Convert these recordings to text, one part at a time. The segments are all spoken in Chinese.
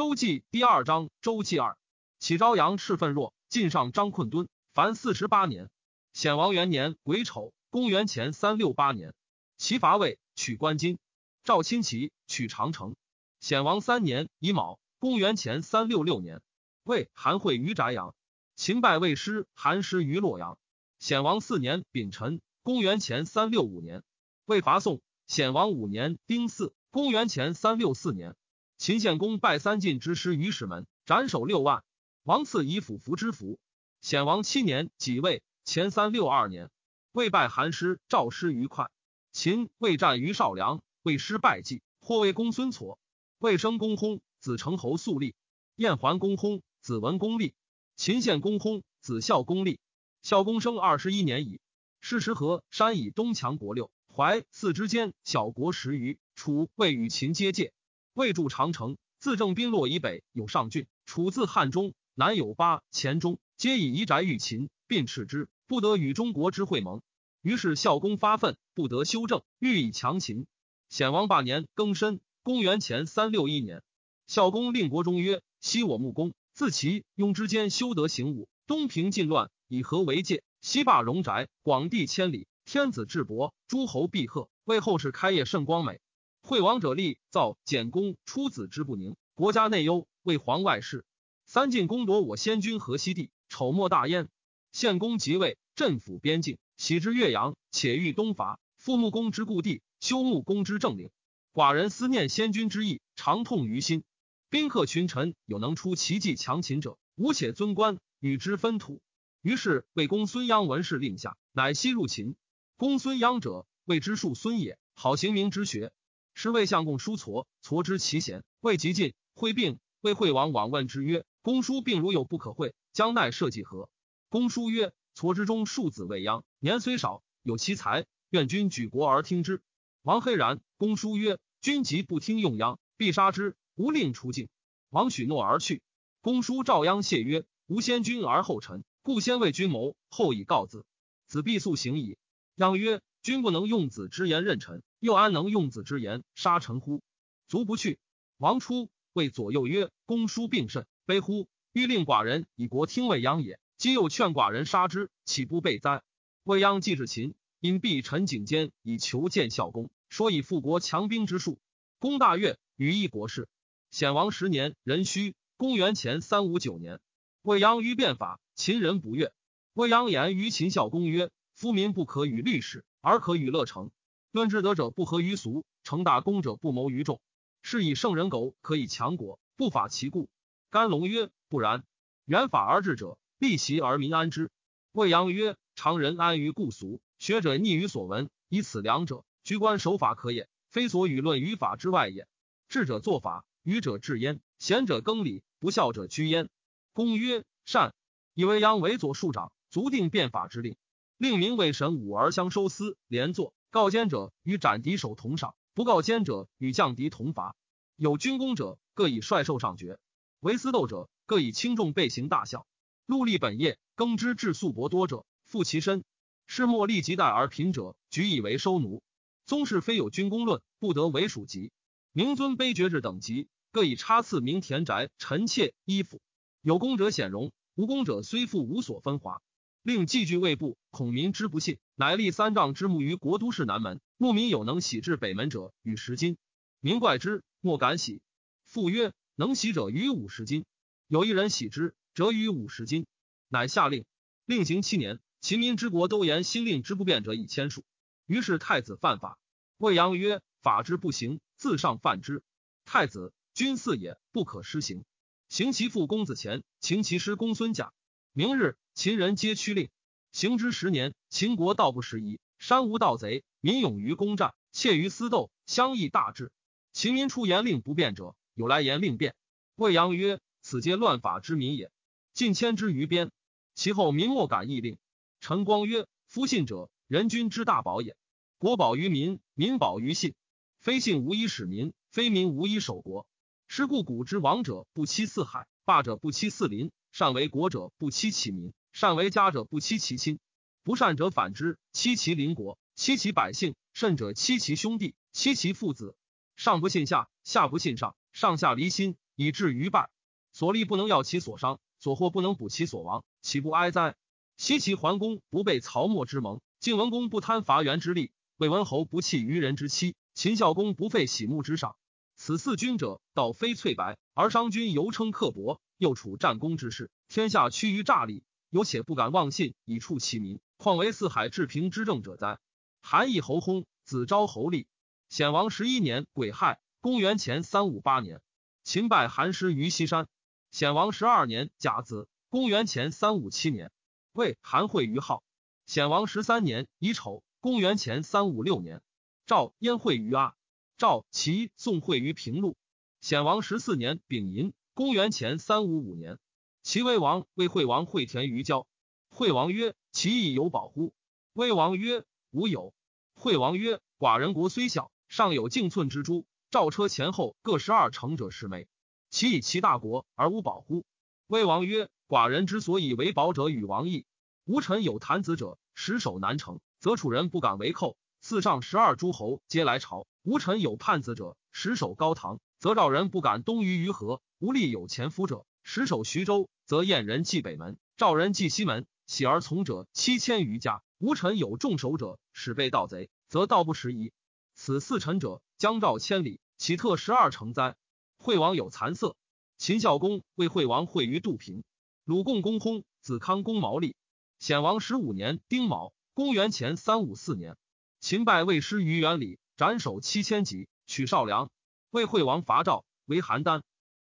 周记第二章周记二。启朝阳赤愤若，晋上张困敦，凡四十八年。显王元年癸丑，公元前三六八年，齐伐魏，取关津。赵亲齐，取长城。显王三年乙卯，公元前三六六年，魏韩会于翟阳。秦败魏师，韩师于洛阳。显王四年丙辰，公元前三六五年，魏伐宋。显王五年丁巳，公元前三六四年，秦献公拜三晋之师于石门，斩首六万。王赐以府服之服。显王七年己未，前三六二年，魏败韩师、赵师于快。秦魏战于少梁，魏师败绩，或为公孙痤。魏生公薨，子成侯肃立。燕桓公薨，子文公立。秦献公薨，子孝公立。孝公生二十一年矣。是时河山以东强国六，淮泗之间小国十余。楚魏与秦接界，魏筑长城，自正滨洛以北有上郡。楚自汉中。南有八黔中，皆以夷宅御秦，并斥之，不得与中国之会盟。于是孝公发愤，不得修正，欲以强秦。显王八年庚申，公元前三六一年，孝公令国中曰：“昔我穆公自齐雍之间修德行武，东平晋乱，以和为界；西霸戎宅，广地千里，天子至伯，诸侯必贺，为后世开业甚光美。惠王者立造简公出子之不宁，国家内忧，为皇外事。”三晋攻夺我先君河西地，丑莫大焉。献公即位，镇抚边境，喜之岳阳，且欲东伐。复穆公之故地，修穆公之政令。寡人思念先君之意，常痛于心。宾客群臣有能出奇计强秦者，吾且尊官与之分土。于是为公孙鞅闻事，令下，乃西入秦。公孙鞅者，谓之庶孙也，好行名之学。是谓相公叔痤，痤之其贤，未及晋，会病，谓惠王往问之曰。公叔病如有不可会，将奈社稷何？公叔曰：“痤之中庶子未央，年虽少，有其才，愿君举国而听之。”王黑然。公叔曰：“君即不听用央，必杀之，无令出境。”王许诺而去。公叔召央谢曰：“吾先君而后臣，故先为君谋，后以告子。子必速行矣。”央曰：“君不能用子之言任臣，又安能用子之言杀臣乎？”卒不去。王出，谓左右曰：“公叔病甚。”悲乎！欲令寡人以国听未央也。今又劝寡人杀之，岂不备哉？未央既至秦，因避陈景监以求见孝公，说以复国强兵之术。公大悦，与议国事。显王十年壬戌，公元前三五九年，未央于变法，秦人不悦。未央言于秦孝公曰：“夫民不可与律史，而可与乐成。论之德者不合于俗，成大功者不谋于众。是以圣人苟可以强国，不法其故。”甘龙曰：“不然，远法而治者，利其而民安之。”未央曰：“常人安于故俗，学者逆于所闻，以此两者，居官守法可也，非所与论于法之外也。智者作法，愚者治焉；贤者更礼，不孝者居焉。”公曰：“善。”以未央为左庶长，足定变法之令，令民为神武而相收司连坐。告奸者与斩敌首同赏，不告奸者与降敌同罚。有军功者，各以帅兽上爵。为私斗者，各以轻重备行大小。戮力本业，耕织至粟帛多者，负其身；世莫利及待而贫者，举以为收奴。宗室非有军功论，不得为属籍。明尊卑爵制等级，各以差次名田宅、臣妾、衣服。有功者显荣，无功者虽富无所分华。令寄居未布，恐民之不信，乃立三丈之木于国都市南门。牧民有能喜至北门者，与十金。民怪之，莫敢喜。复曰。能喜者于五十金，有一人喜之，则于五十金。乃下令，令行七年。秦民之国都言新令之不变者以千数。于是太子犯法，魏阳曰：“法之不行，自上犯之。太子君嗣也，不可施行。行其父公子虔，行其师公孙贾。明日，秦人皆趋令。行之十年，秦国道不拾遗，山无盗贼，民勇于攻战，怯于私斗，相议大治。秦民出言令不变者。”有来言令变，魏阳曰：“此皆乱法之民也。”尽迁之于边，其后民莫敢议令。陈光曰：“夫信者，人君之大宝也。国宝于民，民宝于信。非信无以使民，非民无以守国。是故古之王者不欺四海，霸者不欺四邻，善为国者不欺其民，善为家者不欺其亲。不善者反之，欺其邻国，欺其百姓，甚者欺其兄弟，欺其父子。上不信下，下不信上。”上下离心，以至于败。所利不能要其所伤，所获不能补其所亡，岂不哀哉？西齐桓公不被曹沫之盟，晋文公不贪伐袁之利，魏文侯不弃于人之妻，秦孝公不废喜木之赏。此四君者，道非翠白，而商君犹称刻薄，又处战功之事，天下趋于诈力，有且不敢妄信，以触其民，况为四海治平之政者哉？韩义侯薨，子昭侯立。显王十一年癸亥，公元前三五八年，秦败韩师于西山。显王十二年甲子，公元前三五七年，魏韩会于号。显王十三年乙丑，公元前三五六年，赵燕会于阿。赵齐宋会于平陆。显王十四年丙寅，公元前三五五年，齐威王魏惠王会田于郊。惠王曰：“其义有保乎？”威王曰：“无有。”惠王曰：“寡人国虽小。”上有径寸之珠，赵车前后各十二乘者十枚，其以其大国而无保乎？魏王曰：寡人之所以为保者，与王异。吾臣有谈子者，实守难成，则楚人不敢为寇。四上十二诸侯皆来朝。吾臣有叛子者，实守高唐，则赵人不敢东于于河。无立有前夫者，实守徐州，则燕人继北门，赵人继西门。喜而从者七千余家。吴臣有众守者，使被盗贼，则盗不迟疑。此四臣者，将赵千里，岂特十二城哉？惠王有残色。秦孝公为惠王会于杜平。鲁共公薨，子康公毛立。显王十五年丁卯，公元前三五四年，秦败魏师于原里，斩首七千级，取少梁。魏惠王伐赵，为邯郸。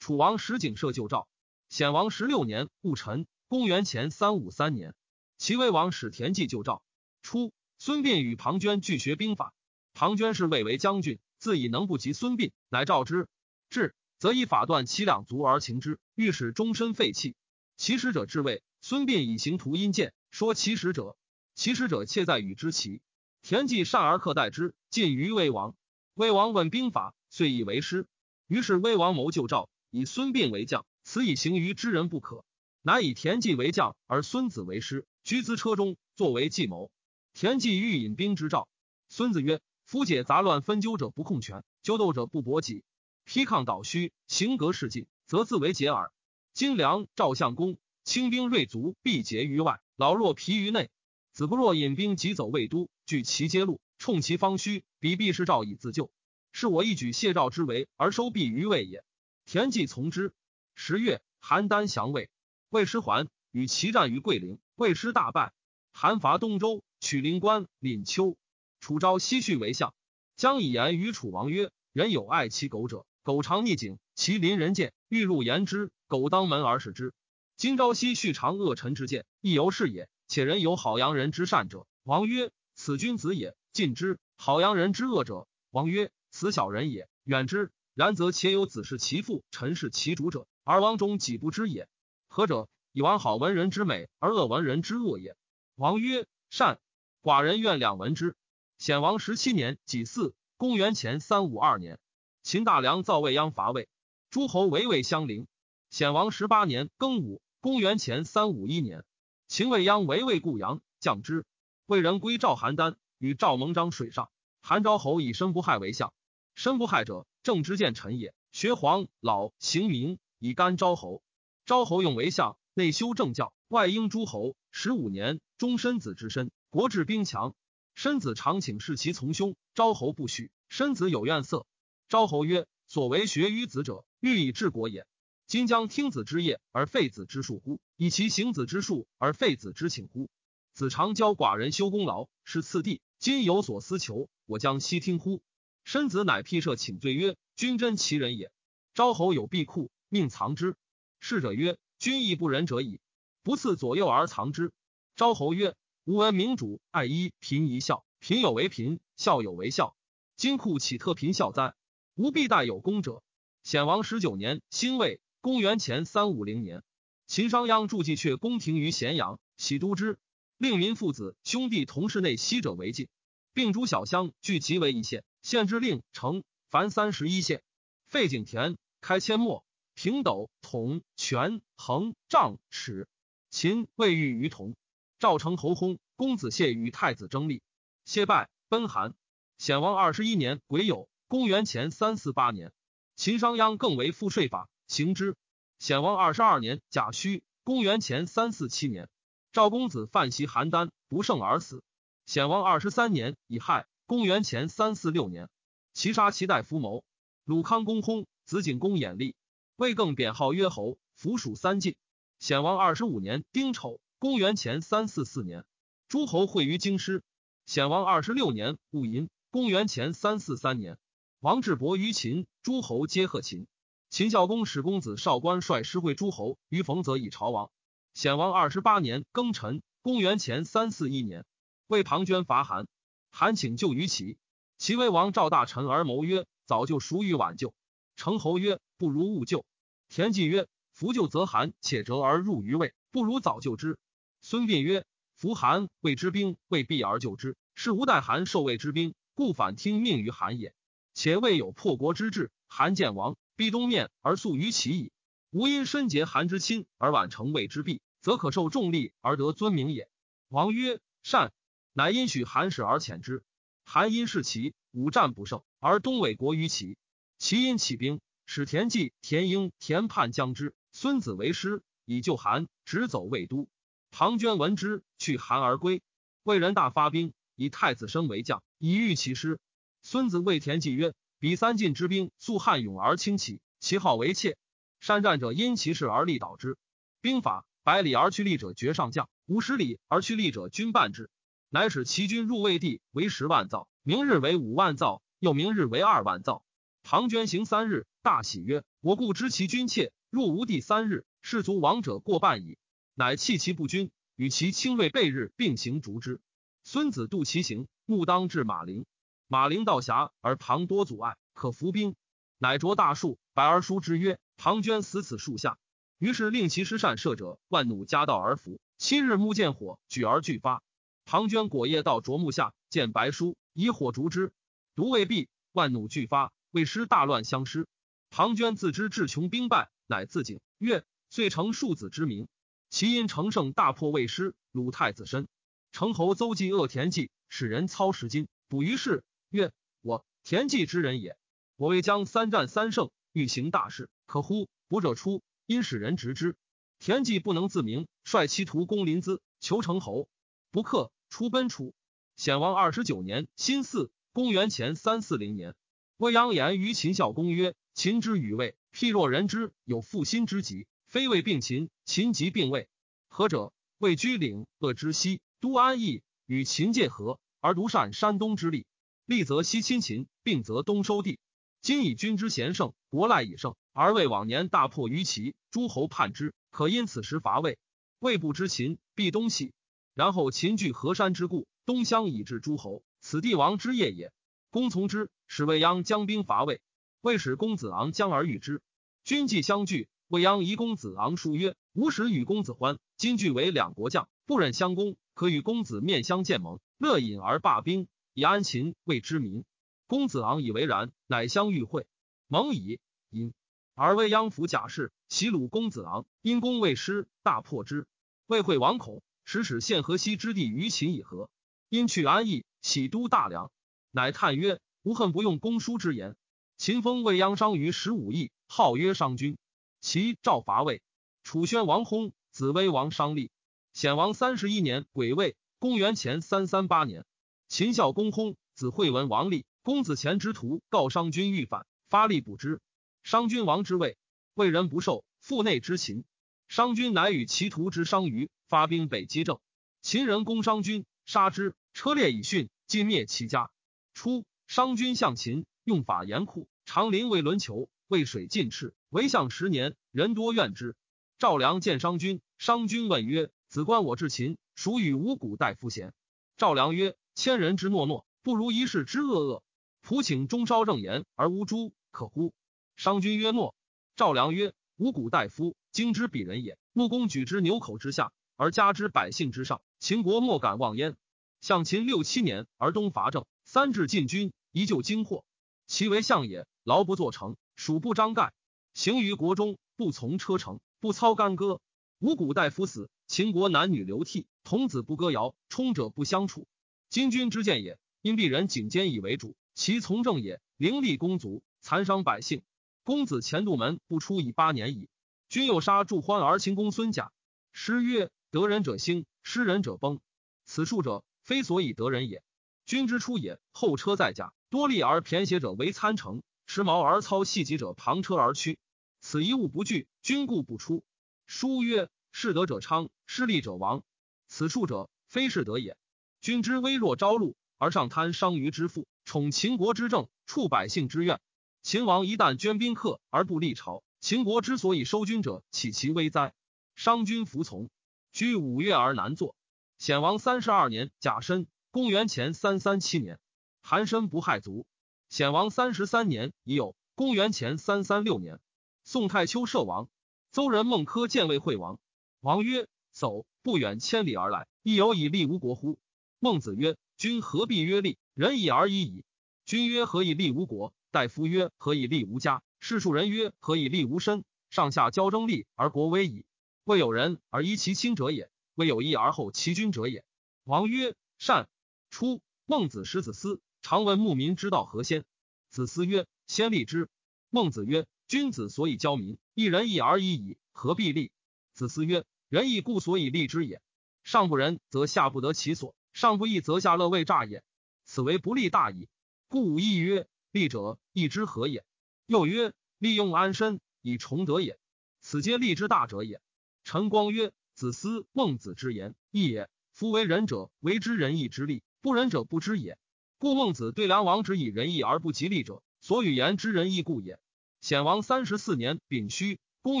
楚王石景射救赵。显王十六年戊辰，公元前三五三年，齐威王使田忌救赵。初，孙膑与庞涓俱学兵法。庞涓是魏为将军，自以能不及孙膑，乃召之。至，则以法断其两足而擒之，欲使终身废弃。其使者至魏，孙膑以行图阴见，说其使者。其使者窃在与之齐。田忌善而克待之，进于魏王。魏王问兵法，遂以为师。于是魏王谋救赵，以孙膑为将，此以行于之人不可。乃以田忌为将，而孙子为师，居资车中，作为计谋。田忌欲引兵之赵，孙子曰。夫解杂乱纷纠者不控权，纠斗者不搏己，批抗倒虚，行格事尽，则自为解耳。今梁赵相公轻兵锐卒，必结于外；老弱疲于内。子不若引兵急走魏都，据其街路，冲其方虚，彼必是赵以自救。是我一举谢赵之围，而收弊于魏也。田忌从之。十月，邯郸降魏，魏师还，与齐战于桂陵，魏师大败。韩伐东周，取灵关、廪丘。楚昭西续为相，将以言于楚王曰：“人有爱其狗者，狗常逆境，其邻人见，欲入言之，狗当门而视之。今朝夕续尝恶臣之见，亦由是也。且人有好阳人之善者，王曰：此君子也，近之；好阳人之恶者，王曰：此小人也，远之。然则且有子是其父，臣是其主者，而王中己不知也。何者？以王好闻人之美，而恶闻人之恶也。王曰：善。寡人愿两闻之。”显王十七年己巳，公元前三五二年，秦大梁造未鞅伐魏，诸侯围魏相邻。显王十八年庚午，公元前三五一年，秦未鞅围魏固阳，降之。魏人归赵邯郸，与赵盟章水上。韩昭侯以申不害为相。申不害者，正之见臣也。学黄老行明，以干昭侯。昭侯用为相，内修政教，外应诸侯。十五年，终身子之身，国治兵强。申子常请示其从兄，昭侯不许。申子有怨色。昭侯曰：“所为学于子者，欲以治国也。今将听子之业而废子之术乎？以其行子之术而废子之请乎？子常教寡人修功劳，是次第。今有所思求，我将悉听乎？”申子乃辟设请罪曰：“君真其人也。”昭侯有闭库，命藏之。侍者曰：“君亦不仁者矣，不赐左右而藏之。”昭侯曰。吾闻明主爱一贫一孝，贫有为贫，孝有为孝。今库岂特贫孝哉？吾必待有功者。显王十九年，辛未，公元前三五零年，秦商鞅筑祭阙宫廷于咸阳，喜都之，令民父子兄弟同室内息者为禁，并诸小乡聚集为一县。县之令成，凡三十一县。废井田，开阡陌，平斗统权衡丈尺。秦未遇于同。赵成侯薨，公子谢与太子争立，谢败，奔韩。显王二十一年癸酉，公元前三四八年，秦商鞅更为赋税法，行之。显王二十二年甲戌，公元前三四七年，赵公子范袭邯郸，不胜而死。显王二十三年乙亥，公元前三四六年，齐杀齐代夫谋。鲁康公薨，子景公衍立，魏更贬号曰侯，服属三晋。显王二十五年丁丑，公元前三四四年，诸侯会于京师。显王二十六年戊寅，公元前三四三年，王志伯于秦，诸侯皆贺秦。秦孝公使公子少官率师会诸侯于冯泽以朝王。显王二十八年庚辰，公元前三四一年，为庞涓伐韩，韩请救于齐。齐威王赵大臣而谋曰：“早就孰与晚救？”成侯曰：“不如勿救。”田忌曰：“夫救则韩且折而入于魏，不如早救之。”孙膑曰：“夫韩魏之兵未必而救之，是吾待韩受魏之兵，故反听命于韩也。且未有破国之志，韩见王。”必东面而速于齐矣。吾因深结韩之亲而晚成魏之弊，则可受重利而得尊名也。王曰：“善。”乃因许韩使而遣之。韩因是齐，五战不胜，而东魏国于齐。齐因起兵，使田忌、田婴、田盼将之。孙子为师，以救韩，直走魏都。庞涓闻之，去韩而归。魏人大发兵，以太子申为将，以御其师。孙子谓田忌曰。彼三晋之兵素悍勇而轻骑，其号为妾。善战者因其势而力导之。兵法：百里而去力者绝上将，五十里而去力者军半之。乃使齐军入魏地为十万造，明日为五万造，又明日为二万造。庞涓行三日，大喜曰：“我故知其军切，入吴地三日，士卒亡者过半矣。”乃弃其不军，与其轻锐备日并行逐之。孙子度其行，目当至马陵。马陵道狭而旁多阻碍，可伏兵，乃着大树，百而书之曰：“庞涓死此树下。”于是令其师善射者万弩夹道而伏。七日木见火，举而俱发。庞涓果夜到啄木下，见白书，以火烛之，独未毕，万弩俱发，魏师大乱相失。庞涓自知志穷兵败，乃自警曰：“遂成庶子之名。”其因乘胜大破魏师，鲁太子申。成侯邹忌恶田忌，使人操十金，捕于市。曰：我田忌之人也。我为将三战三胜，欲行大事，可乎？卜者出，因使人执之。田忌不能自明，率其徒攻临淄，求成侯，不克，出奔楚。显王二十九年辛巳，公元前三四零年，未央言于秦孝公曰：秦之与魏，譬若人之有负心之疾，非魏并秦，秦即并魏。何者？魏居领，恶之西，都安邑，与秦界河，而独善山东之力。利则西侵秦，并则东收地。今以君之贤胜，国赖以胜，而魏往年大破于齐，诸侯叛之，可因此时伐魏。魏不知秦，必东西。然后秦据河山之故，东乡以至诸侯，此帝王之业也。公从之，使未央将兵伐魏。魏使公子昂将而御之。君既相拒，未央疑公子昂书曰：“吾使与公子欢，今俱为两国将，不忍相攻，可与公子面相见盟，乐饮而罢兵。”以安秦魏之民，公子昂以为然，乃相遇会，蒙以因而未央服贾氏，袭鲁公子昂，因公未失，大破之。魏惠王恐，使使献河西之地于秦以和，因去安邑，喜都大梁，乃叹曰：“吾恨不用公叔之言。”秦封魏央商于十五邑，号曰商君。其赵伐魏，楚宣王薨，子威王商立。显王三十一年癸未，公元前三三八年。秦孝公薨，子惠文王立。公子虔之徒告商君欲反，发力补之。商君王之位，魏人不受，腹内之秦。商君乃与其徒之商于发兵北击郑。秦人攻商君，杀之，车裂以训，尽灭其家。初，商君向秦，用法严酷，常临魏轮求，渭水尽赤，为相十年，人多怨之。赵良见商君，商君问曰：“子观我至秦，孰与五谷大夫贤？”赵良曰。千人之诺诺，不如一世之恶恶。仆请中烧正言而无诛，可乎？商君曰：诺。赵良曰：五谷大夫，今之鄙人也。穆公举之牛口之下，而加之百姓之上，秦国莫敢妄焉。向秦六七年而东伐郑，三至晋军，依旧惊惑。其为相也，劳不作成，属不张盖。行于国中，不从车乘，不操干戈。五谷大夫死，秦国男女流涕，童子不歌谣，冲者不相处。今君之见也，因鄙人颈坚以为主，其从政也，凌厉公族，残伤百姓。公子前度门不出已八年矣。君又杀祝欢而秦公孙贾。诗曰：得人者兴，失人者崩。此术者，非所以得人也。君之出也，后车在驾，多利而骈邪者为参乘，持矛而操细戟者旁车而驱。此一物不惧，君故不出。书曰：士得者昌，失利者亡。此术者，非是得也。君之微弱朝露，而上贪商于之富，宠秦国之政，触百姓之怨。秦王一旦捐宾客而不立朝，秦国之所以收军者，岂其危哉？商君服从，居五月而难作。显王三十二年甲申，公元前三三七年，韩申不害卒。显王三十三年已有，公元前三三六年，宋太丘射王。邹人孟轲见魏惠王，王曰：“走，不远千里而来，亦有以立吴国乎？”孟子曰：“君何必曰立？仁义而已矣。”君曰：“何以立吴国？”大夫曰：“何以立吴家？”世庶人曰：“何以立吴身？”上下交争利而国危矣。未有人而依其亲者也，未有义而后其君者也。王曰：“善。”初，孟子使子思，常问牧民之道何先。子思曰：“先立之。”孟子曰：“君子所以教民，一人义而已矣，何必立？”子思曰：“仁义故所以立之也。上不仁，则下不得其所；上不义，则下乐未诈也。此为不立大矣。故义曰：立者，义之何也？又曰：利用安身以崇德也。此皆利之大者也。”陈光曰：“子思、孟子之言义也。夫为仁者，为之仁义之利；不仁者，不知也。故孟子对梁王之以仁义而不及利者，所与言之仁义故也。”显王三十四年丙戌，公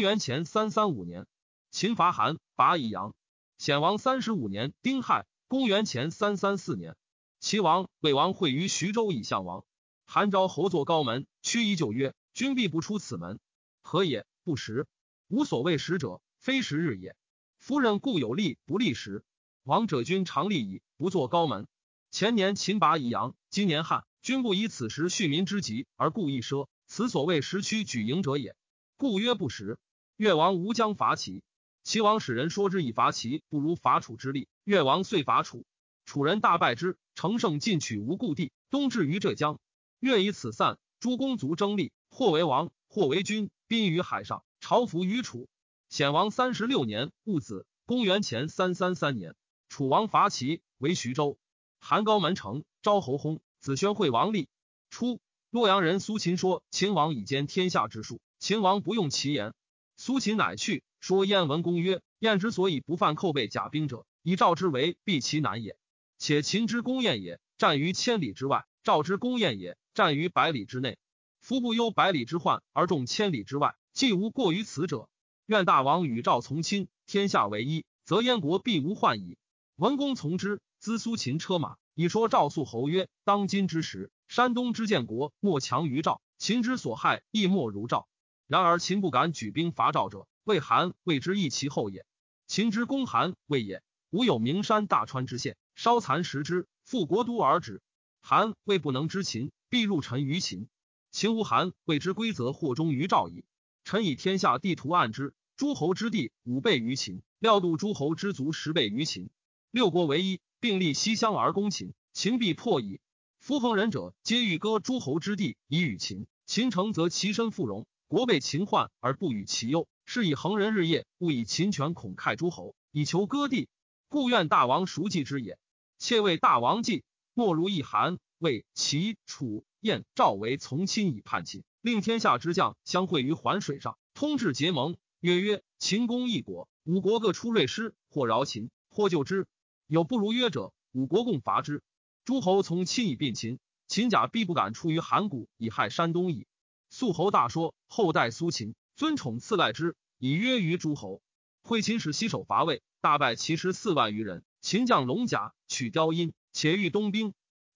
元前三三五年，秦伐韩，拔以阳。显王三十五年丁亥，公元前三三四年，齐王、魏王会于徐州以相王。韩昭侯作高门，屈夷就曰：“君必不出此门，何也？不食。无所谓食者。”非食日也。夫人固有利不利时。王者君常利矣，不作高门。前年秦拔以阳，今年汉，君不以此时恤民之急而故意奢，此所谓时屈举营者也。故曰不食。越王无将伐齐，齐王使人说之以伐齐，不如伐楚之利。越王遂伐楚，楚人大败之，乘胜进取无故地，东至于浙江。越以此散，诸公族争利，或为王，或为君，宾于海上，朝服于楚。显王三十六年戊子，公元前三三三年，楚王伐齐，为徐州。韩高门城，昭侯薨，子宣惠王立。初，洛阳人苏秦说秦王以兼天下之术，秦王不用其言。苏秦乃去，说燕文公曰：燕之所以不犯寇备甲兵者，以赵之为避其难也。且秦之攻燕也，战于千里之外；赵之攻燕也，战于百里之内。夫不忧百里之患而重千里之外，既无过于此者。愿大王与赵从亲，天下为一，则燕国必无患矣。文公从之，资苏秦车马，以说赵肃侯曰：当今之时，山东之建国莫强于赵，秦之所害亦莫如赵。然而秦不敢举兵伐赵者，魏韩谓之易其后也。秦之攻韩魏也，吾有名山大川之县，稍残食之，复国都而止。韩魏不能知秦，必入臣于秦。秦无韩谓之规则，或忠于赵矣。臣以天下地图案之，诸侯之地五倍于秦，料度诸侯之族十倍于秦。六国为一，并立西乡而攻秦，秦必破矣。夫横人者，皆欲割诸侯之地以与秦。秦成则其身富荣，国被秦患而不与其忧，是以横人日夜勿以秦权恐害诸侯，以求割地。故愿大王熟记之也。妾为大王计，莫如一韩、魏、齐、楚、燕、赵为从亲以叛秦。令天下之将相会于环水上，通至结盟。曰曰：秦攻一国，五国各出锐师，或饶秦，或救之。有不如约者，五国共伐之。诸侯从亲以并秦，秦甲必不敢出于函谷以害山东矣。肃侯大说，后代苏秦，尊宠赐赖之，以约于诸侯。会秦使西守伐魏，大败其师四万余人。秦将龙甲取雕阴，且欲东兵。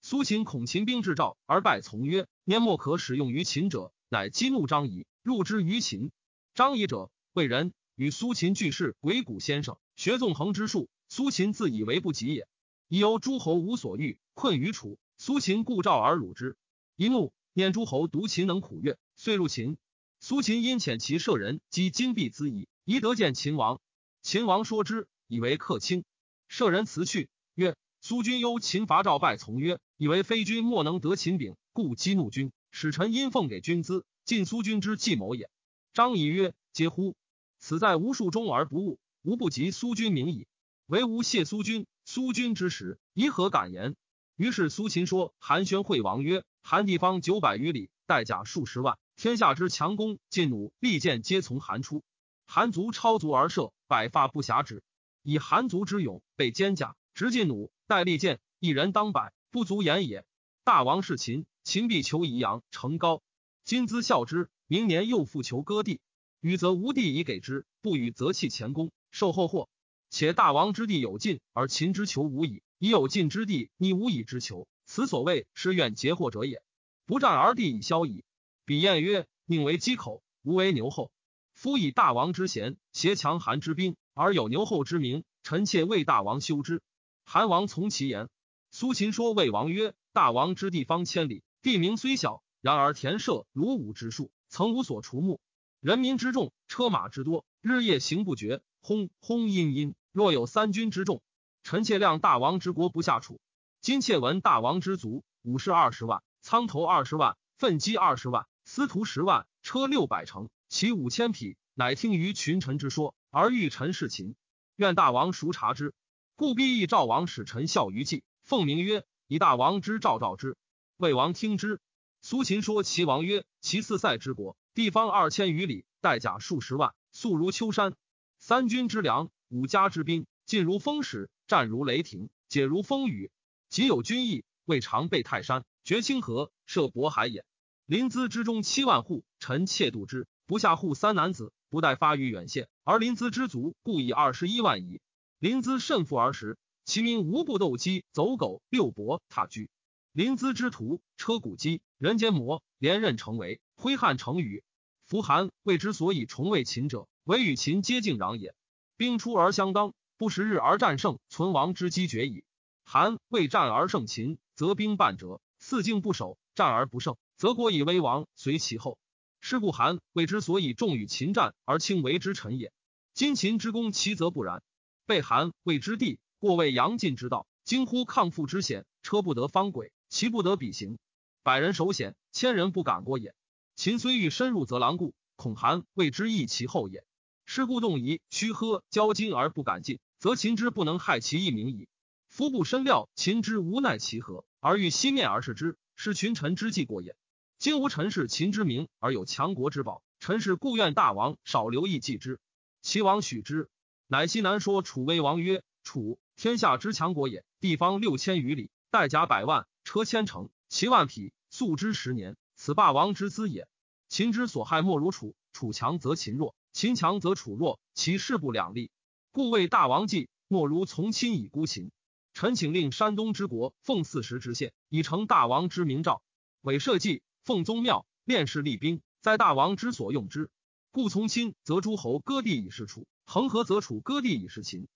苏秦恐秦兵至赵，而败从曰：年莫可使用于秦者。乃激怒张仪，入之于秦。张仪者，为人与苏秦俱是鬼谷先生，学纵横之术。苏秦自以为不及也。已由诸侯无所欲，困于楚。苏秦故赵而辱之。一怒，念诸侯独秦能苦越，遂入秦。苏秦因遣其舍人击金币资夷，宜得见秦王。秦王说之，以为客卿。舍人辞去，曰：“苏君忧秦伐赵败，从曰：以为非君莫能得秦柄，故激怒君。”使臣因奉给君资，晋苏君之计谋也。张仪曰：“嗟乎！此在无数中而不悟，吾不及苏君明矣。唯吾谢苏君，苏君之时，宜何敢言？”于是苏秦说韩宣惠王曰：“韩地方九百余里，带甲数十万，天下之强弓劲弩利箭皆从韩出。韩卒超卒而射，百发不暇止。以韩卒之勇，备坚甲，执进弩，带利箭，一人当百，不足言也。大王是秦，秦必求宜阳成高。”今兹效之，明年又复求割地，予则无地以给之，不予则弃前功，受后祸。且大王之地有尽，而秦之求无矣。已有尽之地，你无以之求，此所谓是愿结祸者也。不战而地以消矣。比晏曰：“宁为鸡口，无为牛后。夫以大王之贤，挟强韩之兵，而有牛后之名，臣妾为大王修之。”韩王从其言。苏秦说魏王曰：“大王之地方千里，地名虽小。”然而田舍如五之数，曾无所除目。人民之众，车马之多，日夜行不绝。轰轰阴阴，若有三军之众，臣妾量大王之国不下楚。今妾闻大王之卒，武士二十万，苍头二十万，奋击二十万，司徒十万，车六百乘，骑五千匹。乃听于群臣之说，而欲臣事秦。愿大王熟察之。故必议赵王使臣效于计，奉名曰：“以大王之诏召之。”魏王听之。苏秦说齐王曰：“其四塞之国，地方二千余里，带甲数十万，素如丘山。三军之粮，五家之兵，进如风使，战如雷霆，解如风雨。即有军役，未尝备泰山，绝清河，涉渤海也。临淄之中七万户，臣妾度之，不下户三男子，不待发于远县。而临淄之卒，故以二十一万矣。临淄甚富而食，其民无不斗鸡、走狗、遛伯、踏车。临淄之徒，车鼓鸡。”人间魔连刃成为挥汗成雨。夫韩魏之所以重为秦者，唯与秦接近壤也。兵出而相当，不十日而战胜，存亡之机绝矣。韩魏战而胜秦，则兵半折；四境不守，战而不胜，则国以危亡，随其后。是故韩魏之所以重与秦战而轻为之臣也。今秦之攻其则不然。被韩魏之地，过为阳晋之道，惊乎抗父之险，车不得方轨，骑不得比行。百人守险，千人不敢过也。秦虽欲深入则狼顾，恐韩未之益其后也。是故动疑屈呵交金而不敢进，则秦之不能害其一名矣。夫不深料秦之无奈其何，而欲西面而视之，是群臣之计过也。今无臣是秦之名，而有强国之宝，臣是故愿大王少留意计之。齐王许之，乃西南说楚威王曰：“楚天下之强国也，地方六千余里，带甲百万，车千乘，骑万匹。”素之十年，此霸王之资也。秦之所害莫如楚，楚强则秦弱，秦强则楚弱，其势不两立。故为大王计，莫如从亲以孤秦。臣请令山东之国奉四时之县，以成大王之明诏。委社稷，奉宗庙，练士立兵，在大王之所用之。故从亲则诸侯割地以示楚，恒河则楚割地以示秦。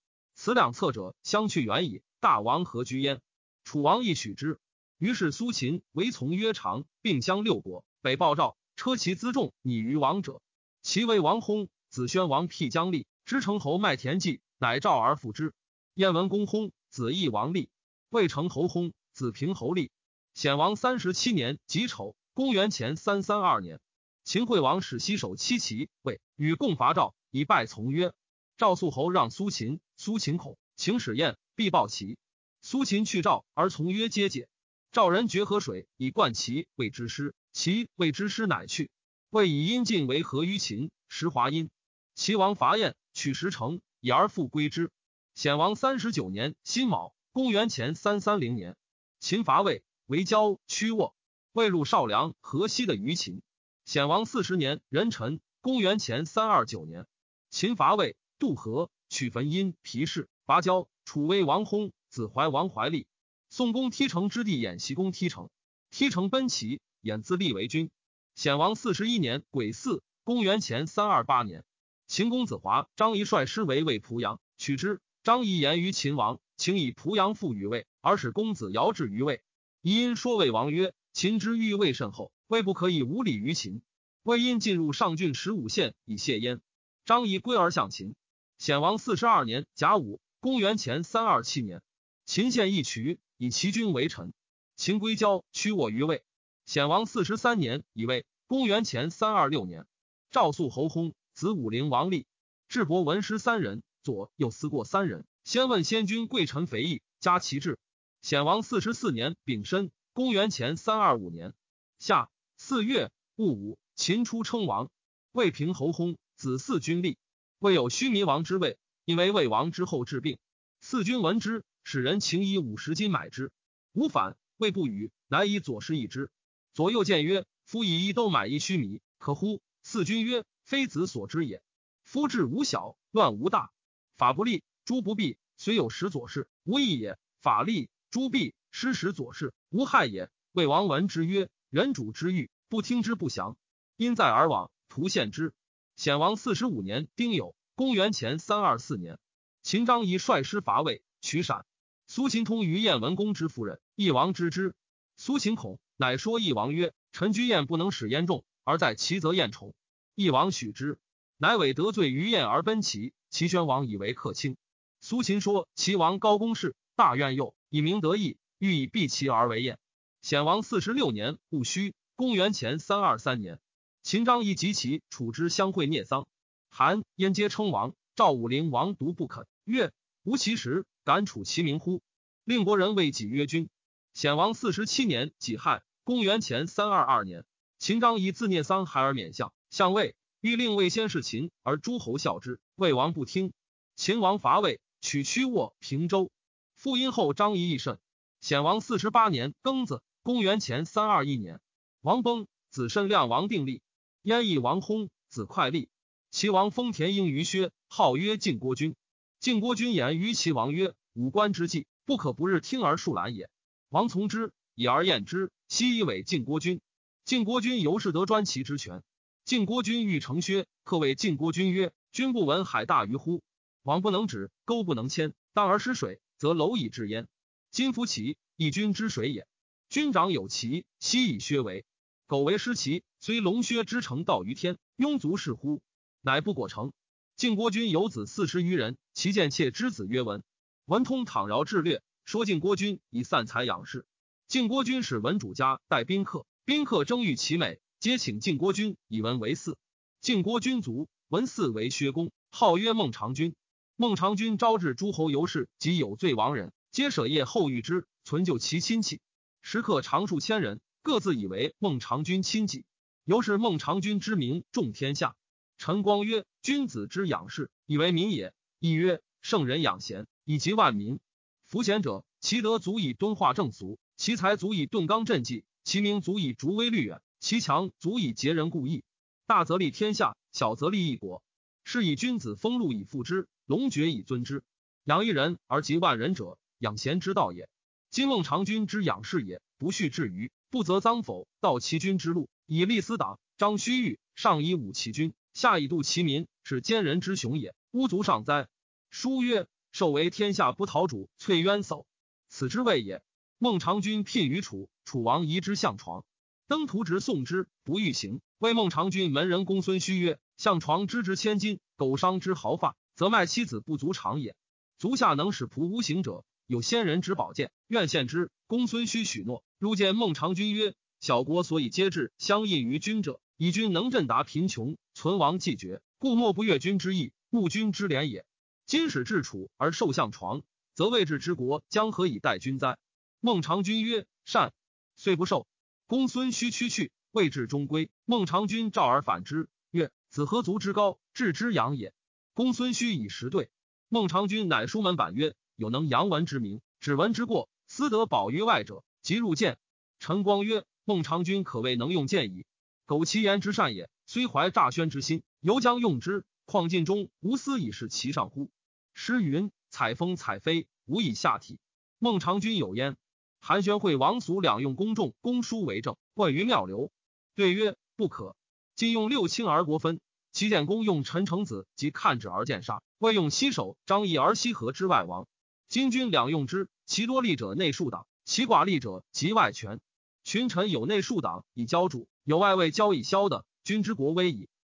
此两策者相去远矣。大王何居焉？楚王亦许之。于是苏秦为从曰长，并相六国。北报赵，车骑辎重拟于王者。其为王薨，子宣王辟疆立，知成侯麦田忌，乃召而复之。燕文公薨，子义王立。魏成侯薨，子平侯立。显王三十七年己丑，公元前三三二年，秦惠王使西守七齐，魏与共伐赵，以败从曰。赵肃侯让苏秦，苏秦恐，请使燕，必报齐。苏秦去赵，而从曰皆解。赵人决河水以灌齐谓之师，齐谓之师乃去。魏以阴晋为合于秦，时华阴。齐王伐燕，取石城，以而复归之。显王三十九年辛卯，公元前三三零年，秦伐魏，为交屈沃。魏入少梁、河西的于秦。显王四十年壬辰，公元前三二九年，秦伐魏，渡河，取汾阴、皮氏，拔交。楚威王薨，子怀王怀立。宋公梯城之地，演习公梯城，梯城奔齐，演自立为君。显王四十一年癸巳，公元前三二八年，秦公子华、张仪率师围魏濮阳，取之。张仪言于秦王，请以濮阳复于魏，而使公子遥至于魏。仪因说魏王曰：“秦之欲魏甚厚，魏不可以无礼于秦。”魏因进入上郡十五县以谢焉。张仪归而向秦。显王四十二年甲午，公元前三二七年，秦献义渠。以其君为臣，秦归交屈我于魏。显王四十三年，以魏公元前三二六年，赵肃侯薨，子武陵王立。智伯文师三人，左右思过三人。先问先君贵臣肥义，加其志。显王四十四年丙申，公元前三二五年夏四月戊午，秦初称王。魏平侯薨，子嗣君立。未有须弥王之位，因为魏王之后治病。四君闻之，使人请以五十金买之，无反。魏不与，乃以左氏一之。左右见曰：“夫以一都买一须弥，可乎？”四君曰：“非子所知也。夫志无小，乱无大。法不立，诛不弊。虽有使左氏，无益也；法立，诛弊，失使左氏，无害也。”魏王闻之曰：“人主之欲，不听之不祥。因在而往，图献之。”显王四十五年丁酉，公元前三二四年，秦章仪率师伐魏，取陕。苏秦通于燕文公之夫人，义王知之。苏秦恐，乃说义王曰：“臣居燕不能使燕众，而在齐则燕宠。”义王许之，乃委得罪于燕而奔齐。齐宣王以为客卿。苏秦说齐王高公事，大怨右，以明得意，欲以避齐而为燕。显王四十六年戊戌，公元前三二三年。秦章仪及其楚之相会聂桑，韩燕皆称王。赵武灵王独不肯，曰：“吾其实敢处其名乎？”令国人为己曰：“君。”显王四十七年己亥，公元前三二二年，秦章仪自聂桑孩而免相，相位欲令魏先事秦，而诸侯效之。魏王不听。秦王伐魏，取曲沃、平州。复因后张仪益甚。显王四十八年庚子，公元前三二一年，王崩，子慎亮王定立。燕邑王薨，子快立。齐王封田婴于薛，号曰晋国君。晋国君言于齐王曰：“五官之计，不可不日听而树懒也。”王从之，以而验之。悉以为晋国君。晋国君由是得专齐之权。晋国君欲成薛，客谓晋国君曰：“君不闻海大于乎？王不能止，沟不能迁，当而失水，则蝼蚁至焉。今夫齐，一君之水也。君长有齐，悉以薛为。”苟为失其，虽龙薛之成道于天，庸卒是乎？乃不果成。晋国君有子四十余人，其见妾之子曰文。文通倘饶智略，说晋国君以散财养士。晋国君使文主家待宾客，宾客争欲其美，皆请晋国君以文为嗣。晋国君卒，文嗣为薛公，号曰孟尝君。孟尝君招致诸侯游士及有罪亡人，皆舍业后遇之，存救其亲戚。食客常数千人。各自以为孟尝君亲戚，由是孟尝君之名重天下。陈光曰：“君子之养士，以为民也；亦曰：圣人养贤，以及万民。夫贤者，其德足以敦化正俗，其才足以顿刚振纪，其名足以逐微虑远，其强足以竭人故意。大则利天下，小则利一国。是以君子封禄以富之，龙爵以尊之。养一人而及万人者，养贤之道也。今孟尝君之养士也，不恤至于。”不择赃否，道其君之路，以立私党。张须臾上以武其君，下以度其民，是奸人之雄也。巫族上哉！书曰：“受为天下不讨主，翠渊叟，此之谓也。”孟尝君聘于楚，楚王移之相床，登徒直送之，不欲行。为孟尝君门人公孙胥曰：“相床之值千金，苟伤之毫发，则卖妻子不足长也。足下能使仆无行者，有先人之宝剑，愿献之。”公孙胥许诺。入见孟尝君曰：“小国所以皆至相印于君者，以君能振达贫穷，存亡既绝，故莫不悦君之意，慕君之廉也。今使至楚而受相床，则未治之国将何以待君哉？”孟尝君曰：“善。”遂不受。公孙胥屈去，未至中归。孟尝君召而反之，曰：“子何足之高，至之养也？”公孙胥以实对。孟尝君乃书门板曰：“有能扬文之名，指文之过，私得保于外者。”即入见，陈光曰：“孟尝君可谓能用剑矣。苟其言之善也，虽怀诈宣之心，犹将用之。况晋中无私以是其上乎？”诗云：“采风采飞，无以下体。”孟尝君有焉。韩宣会王俗两用公众公书为政，问于妙流，对曰：“不可。今用六卿而国分，齐简公用陈成子及看止而见杀，未用西首张仪而西河之外王。今君两用之，其多利者内数党。”其寡利者及外权，群臣有内数党以交主，有外为交以消的，君之国危矣。